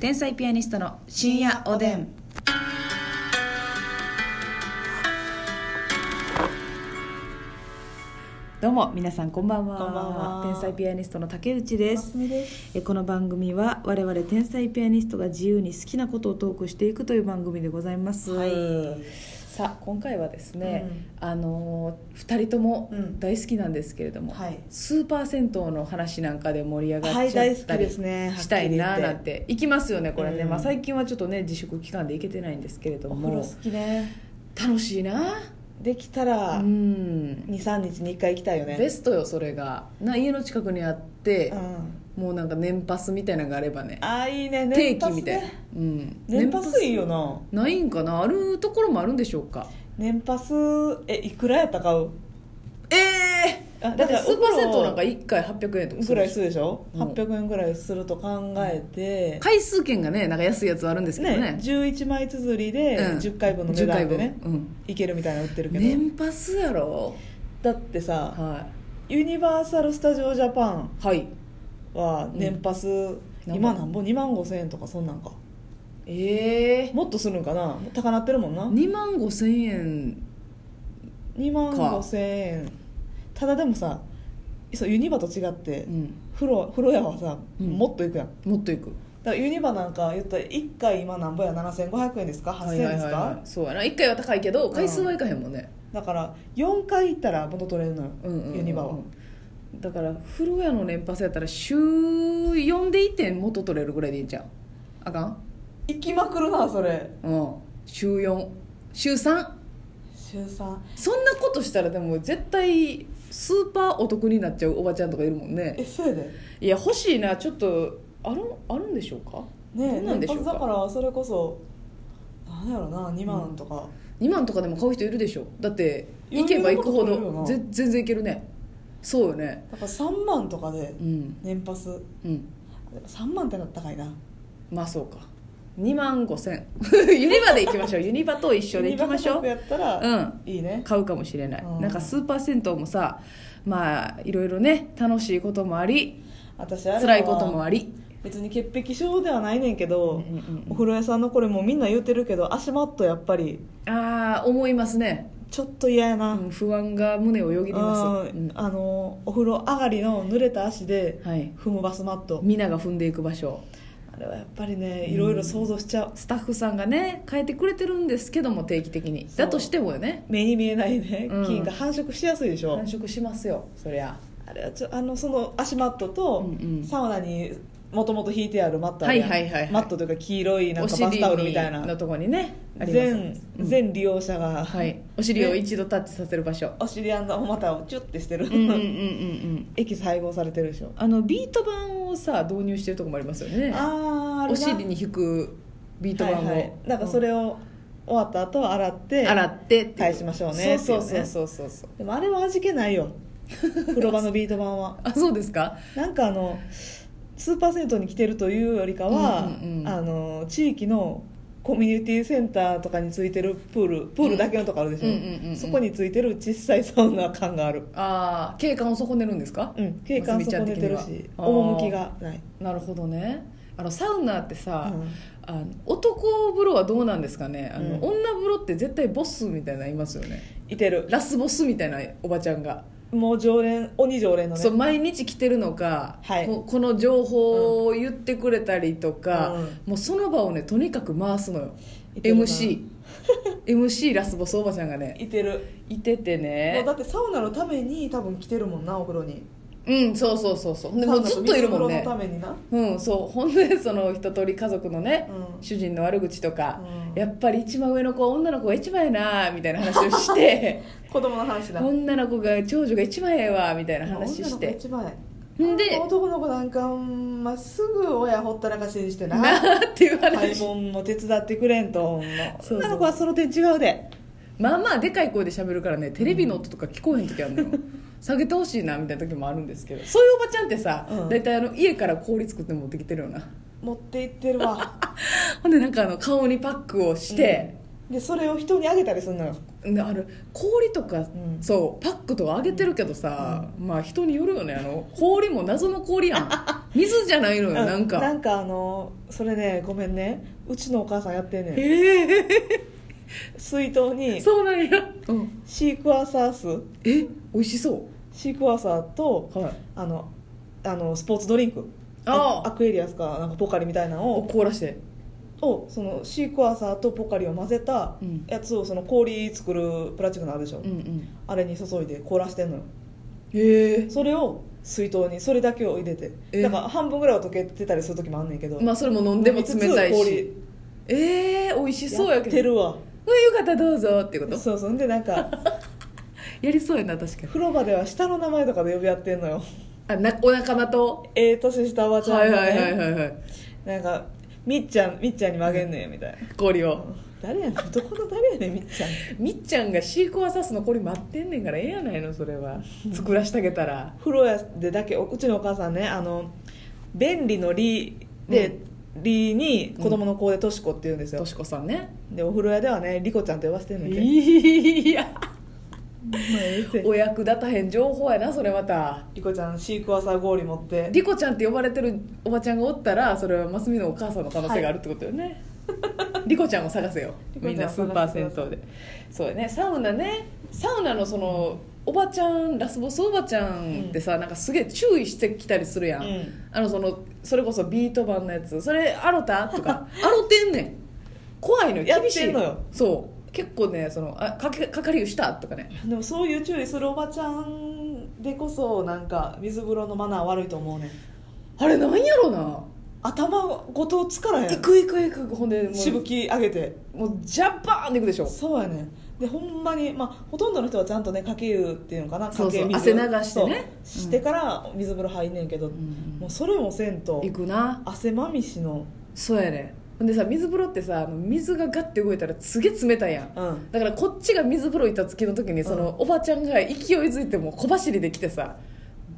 天才ピアニストの深夜おでん。どうも皆さんこんばんは。こんばんは天才ピアニストの竹内で。すえこの番組は我々天才ピアニストが自由に好きなことをトークしていくという番組でございます。はいさあ今回はですね、あの2人ともうん。大好きなんですけれども、はい。スーパー銭湯の話なんかで盛り上がっちゃはいったりしたいなはっきり言って。なんて行きますよねこれね、うん。まあ、最近はちょっとね自粛期間で行けてないんですけれども。お風呂好きね。楽しいなできたうらん23日に1回行きたいよね。ベストよそれが。な家の近くにあってう、んもうなんか年パスみたいなのがあればね。ああいいね。定年パス期みたいな。ね、うん、年パスいいよな。ないんかな？あるところもあるんでしょうか？年パスえいくらやったか買う？ええあだってスーパー銭湯なんかお1回800円とかすぐらいするでしょ、うん。800円ぐらいすると考えて、回数券がねなんか安いやつあるんですけどね。ね11枚綴りでうん。10回分の値段でね。10、回分。いけるみたいなの売ってるうん、けど、年パスやろ？だってさはユニバーサル・スタジオ・ジャパン。いはいは年パス、ん。今なんぼ？2万5千円とかそんなんか。ええもっとするんかな？高なってるもんな。2万5千円。2万か5千円。ただでもさそうユニバと違って、うん。風呂風呂屋はさ、うん。もっといくやん。だもっといく。からユニバなんか言ったら1回今なんぼや？7500円ですか？8000円ですか、そうやな。1回は高いけど回数はいかへんもんね、だから4回行ったら元取れるのよ、うんうんうんうん。ユニバはだから風呂屋の年パスやったら週4で1点元取れるぐらいでいいんちゃう？あかん？行きまくるなそれ。うん。週4週3週3そんなことしたらでも絶対スーパーお得になっちゃうおばちゃんとかいるもんね。えそうやで。いや欲しいなちょっとあるあるんでしょうか？ねどうなんでしょうだからそれこそなんやろな2万とか、2万とかでも買う人いるでしょ。だって行けば行くほどぜ全然いけるねそうよね。だから3万とかでうん。年パス。うん。でも3万ってなったかいな。まあそうか。2万5千。ユニバで行きましょう。ユニバと一緒で行きましょう。ユニバ価格やったら、うん。いいね。買うかもしれない、うん。なんかスーパー銭湯もさまあいろいろね楽しいこともあり私あ辛いこともあり。別に潔癖症ではないねんけど、うんうんうんお風呂屋さんのこれもうみんな言うてるけど足マットやっぱり。ああ思いますね、ちょっと嫌やな、うん不安が胸をよぎります、うん。あのお風呂上がりの濡れた足ではい。踏むバスマット、皆が踏んでいく場所。あれはやっぱりねいろいろ想像しちゃう、スタッフさんがね変えてくれてるんですけども定期的に。そう。だとしてもよね。目に見えないね。うん。菌が繁殖しやすいでしょ、繁殖しますよそりゃ。あれはちょあのその足マットと、うんうん。サウナにもともと引いてあるマットあはいるやん。はいはいはいマットというか黄色いなんおかバスタオルみたいな。尻のとこにねあります。全うん。全利用者が、はい。お尻を一度タッチさせる場所。お尻あんなまたをチュッてしてる、うんうんうんうんうん。エキス配合されてるでしょ。あのビート板をさ導入してるとこもありますよね。ああお尻に引くビート板を、はいはい、だからそれを終わった後洗って洗ってって返しましょうねそうっていうね。そうそうそうそう。でもあれは味気ないよ。風呂場のビート板は。あそうですか？なんかあのスーパー銭湯に来てるというよりかは、うんうんうん。あの地域のコミュニティセンターとかについてるプールプールだけのとこあるでしょ、うんうんうんうんそこについてる小さいサウナ感がある。ああ景観を損ねるんですか？うん景観損ねてるし趣がない、なるほどね。あのサウナってさ、うん。あの男風呂はどうなんですかね？あの、うん。女風呂って絶対ボスみたいなのいますよね。いてる。ラスボスみたいなおばちゃんが、もう常連鬼常連のね。そう毎日来てるのか、はい。ここの情報を言ってくれたりとか、うん。もうその場をねとにかく回すのよ。MC MC ラスボスおばちゃんがねいてる。いててもねうだってサウナのために多分来てるもんなお風呂に。うんそうそうそうそう。でもうずっといるもんね。水風呂のためにな。うんそう。ほんでその一通り家族のね、うん。主人の悪口とか、うんやっぱり一番上の子は女の子が一番やなみたいな話をして。子供の話だ。女の子が長女が一番ええわみたいな話女の子がして一番で男の子なんかまっすぐ親ほったらかしにしてな。なっていう買い話物も手伝ってくれんと女の子はその点違うで。まあまあでかい声で喋るからねテレビの音とか聞こえへん時あるのよ。下げてほしいなみたいな時もあるんですけど。そういうおばちゃんってさ、うん。大体あの家から氷作って持ってきてるような持って行ってるわ。ほんでなんかあの顔にパックをして、でそれを人にあげたりするのよ。である氷とか、ん。そうパックとかあげてるけどさ、まあ人によるよね。あの氷も謎の氷やん。水じゃないのよなんか。なんかあのそれねごめんね。うちのお母さんやってんねん。ええ水筒にそうなんや、うん、シークワーサー酢え美味しそシークワーサーとうはい。あのあのスポーツドリンクあアクエリアスかなんかポカリみたいなのおを凍らして。をそのシークワーサーとポカリを混ぜたうん。やつをその氷作るプラスチックのあるでしょ、うんうん。あれに注いで凍らしてんのよ。へえ。それを水筒にそれだけを入れて。え。だから半分ぐらいは溶けてたりする時もあんねんけどまあそれも飲んでも冷たいし。ええ美味しそうやけど。やってるわ。うんよかったらどうぞってこと？そうそう。でなんか やりそうやな確かに。風呂場では下の名前とかで呼び合ってんのよあなお仲間と？ええ年したおばちゃんがはいはいはいねはいはい。なんかみっちゃんみっちゃんに曲げんねんみたいな。氷を。誰やねん。どこの誰やねんみっちゃん。みっちゃんがシークワーサスの氷待ってんねんからええやないのそれは。作らしてあげたら。風呂屋でだけうちのお母さんねあの便利の「利」で、利に子供の子でとしこって言うんですよ、としこさんね。でお風呂屋ではねリコちゃんと呼ばせてんねんていやお役立たへん情報やなそれまた。リコちゃんシークワーサー氷持って。リコちゃんって呼ばれてるおばちゃんがおったらそれはマスミのお母さんの可能性があるってことよね、リコちゃんを探せよ。みんなスーパー銭湯で。そうやね。サウナね。サウナのそのおばちゃんラスボスおばちゃんってさ、なんかすげえ注意してきたりするやん、うん。あのそのそれこそビート版のやつ。それアロタとか。アロてんねん。怖いのよ。厳しいのよ。そう結構ねそのあかけかかり湯したとかね。でもそういう注意するおばちゃんでこそなんか水風呂のマナー悪いと思うねん。あれなんやろな。頭ごとつからへん。行く行く行くほんでもうしぶき上げて。もうジャンバーンっていくでしょ。そうやねん。でほんまに、まあ、ほとんどの人はちゃんとねかけ湯っていうのかな。かけ水。汗流してね。してから水風呂入んねんけど、ん。もうそれもせんと行くな。汗まみしの。そうやねでさ水風呂ってさ水がガッて動いたらすげえ冷たいやん。うん。だからこっちが水風呂行った月の時にその、おばちゃんが勢いづいてもう小走りで来てさ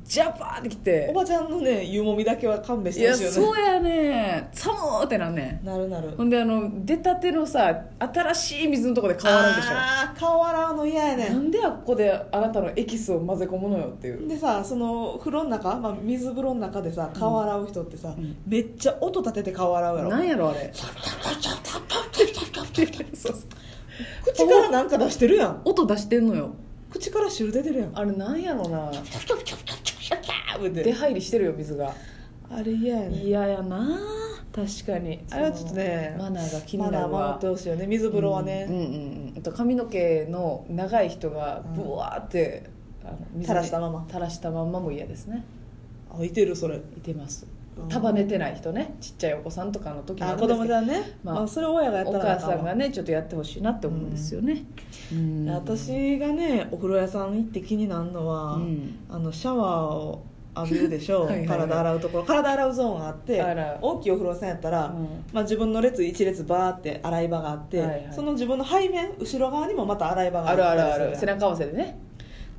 ジャンバーンって来て。おばちゃんのね湯もみだけは勘弁してほしいよね。そうやね。寒ーってなんねん。なるなる。ほんであの出たてのさ新しい水のとこで顔洗うでしょ。あー顔洗うの嫌やねなんであっこであなたのエキスを混ぜ込むのよっていう。でさその風呂の中、まあ、水風呂の中でさ顔洗う人ってさ、ん。めっちゃ音立てて顔洗うやろ。なんやろあれ。口からなんか出してるやん音出してんのよ口から汁出てるやんあれなんやろな言うて出入りしてるよ水が。あれ嫌やね。嫌やな。確かに。あれはちょっとねマナーが気になるマナー守わってほしいよね。水風呂はね、うんうんうんあと髪の毛の長い人がブワーって、垂らしたまま。垂らしたまんまも嫌ですね。あいてるそれ。いてます。うん。束ねてない人ね。ちっちゃいお子さんとかの時もああ子るんですけど。供じゃんね、まあまあ、それ親がやったおら母さんがねちょっとやってほしいなって思うんですよね、うん。私がねお風呂屋さん行って気になるのは、うん。あのシャワーを浴びるでしょはいはいはい。体洗うところ。体洗うゾーンがあって大きいお風呂屋さんやったら、うん。まあ、自分の列一列バーって洗い場があって、はいはい。その自分の背面後ろ側にもまた洗い場があるあるある背中合わせでね。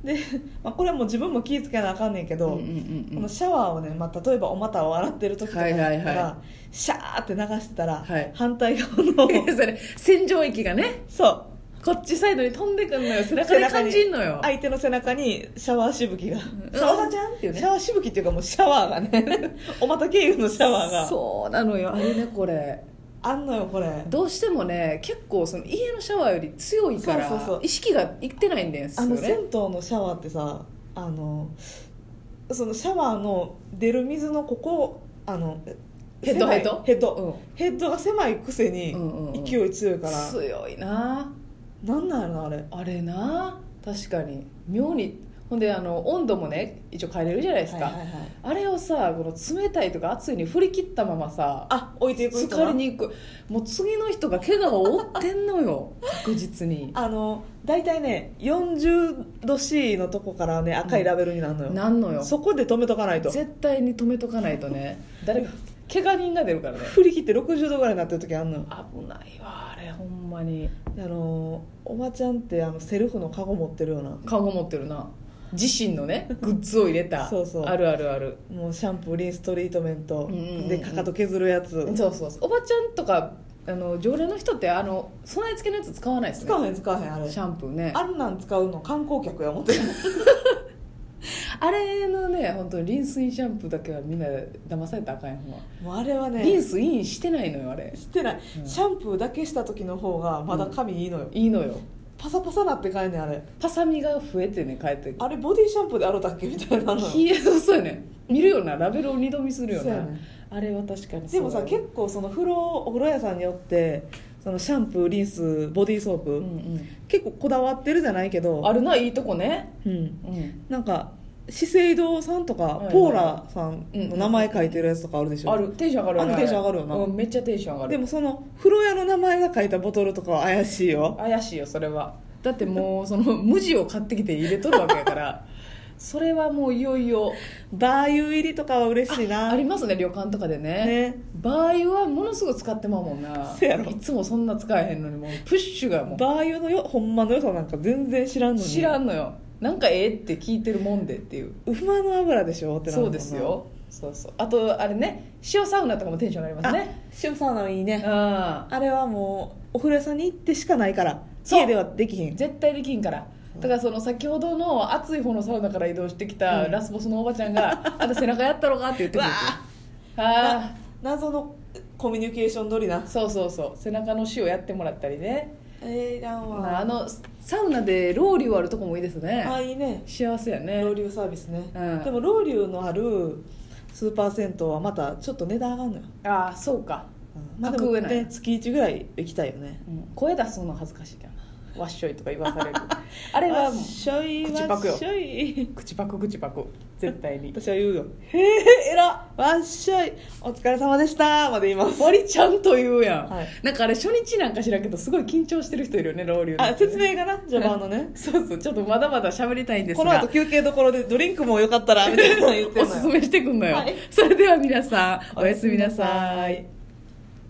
で、まあ、これはもう自分も気ぃつけなあかんねんけど、うんうんうんうん。このシャワーをね、まあ、例えばお股を洗ってる時とかだったら、はいはいはシャーって流してたら、はい。反対側の それ洗浄液がね。そうこっちサイドに飛んでくんのよ背中で感じんのよ相手の背中にシャワーしぶきが、うん。おばちゃんっていうね。シャワーしぶきっていうかもうシャワーがね。お股経由のシャワーが。そうなのよあれねこれ。あんのよこれ。どうしてもね結構その家のシャワーより強いから意識がいってないんですよね。あの銭湯のシャワーってさあのそのシャワーの出る水のここあのヘッドヘッド？ヘッド、うん。ヘッドが狭いくせにうんうんうん。勢い強いから、強いななんなんやろなあれ。あれな確かに。妙に。ほんであの温度もね一応変えれるじゃないですか、はいはいはいあれをさこの冷たいとか熱いに振り切ったままさあ置いていく人疲れに行く。もう次の人が怪我を負ってんのよ。確実に。あの大体ね40度 C のとこからね赤いラベルになるのよ、なんのよ。そこで止めとかないと。絶対に止めとかないとね。誰か怪我人が出るからね。振り切って60度ぐらいになってる時あんのよ。危ないわあれほんまに。あのおばちゃんってあのセルフのカゴ持ってるような。カゴ持ってるな。自身のね グッズを入れた。そうそう。あるあるある。もうシャンプーリンストリートメント、うんうんうんでかかと削るやつ、そうそうそう。おばちゃんとかあの常連の人ってあの備え付けのやつ使わないですね。使わへん使わへんあれ。シャンプーね。あんなん使うの観光客や思って。る あれのね本当にリンスインシャンプーだけはみんな騙されたらあかんやんほんま。もうあれはねリンスインしてないのよあれ。してない、うん。シャンプーだけした時の方がまだ髪いいのよ、いいのよ。パサパサなって帰んねんあれ。パサみが増えてね帰ってあれボディシャンプーで洗うたっけみたいな。のそうやね。見るよなラベルを二度見するよな、そうやね。あれは確かにでもさ結構その風呂お風呂屋さんによってそのシャンプーリンスボディーソープ、うんうん。結構こだわってるじゃないけど。あるないいとこね。うん、うん。なんか資生堂さんとか、ポーラさんの名前書いてるやつとかあるでしょ、ある。テンション上がるよねあるテンション上がるよな。うんめっちゃテンション上がる。でもその風呂屋の名前が書いたボトルとかは怪しいよ。怪しいよそれは。だってもうその無地を買ってきて入れとるわけやから。それはもういよいよ。バー油入りとかは嬉しいな。ありますね旅館とかでね。ね。バー油はものすごい使ってまうもんな。せやろ。いつもそんな使えへんのにもうプッシュがもう。バー油のよほんまの良さなんか全然知らんのに。知らんのよなんかええって聞いてるもんでっていう。馬の油でしょってなそうですよ。そうそう。あとあれね塩サウナとかもテンション上がりますあね塩サウナいいね。ああれはもうお風呂屋さんに行ってしかないからそう。家ではできひん。絶対できんから。だからその先ほどの暑い方のサウナから移動してきたうん。ラスボスのおばちゃんが「あんた背中やったろか?」って言ってくるんですよあ謎のコミュニケーション取りな。あそうそうそう。背中の塩やってもらったりねえらんわあのサウナでロウリュあるとこもいいですね。あいいね。幸せやね。ロウリュサービスね、うん。でもロウリュのあるスーパー銭湯はまたちょっと値段上がるのよ、ああそうか、うん。まあでもね月1ぐらい行きたいよね。うん。声出すの恥ずかしいけどなわっしょいとか言わされる。あれはもうしょい口パクよ。わっしょい口パク口パク。絶対に。私は言うよ。へええらわっしょい。お疲れ様でしたまで言います。割ちゃんと言うやん、はい。なんかあれ初日なんか知らんけどすごい緊張してる人いるよねロウリュあ説明がな序盤のね。そうそうちょっとまだまだ喋りたいんですが。この後休憩どころでドリンクもよかったらみたいなの言ってんのよ。おすすめしてくんのよ、はい。それでは皆さんおやすみなさい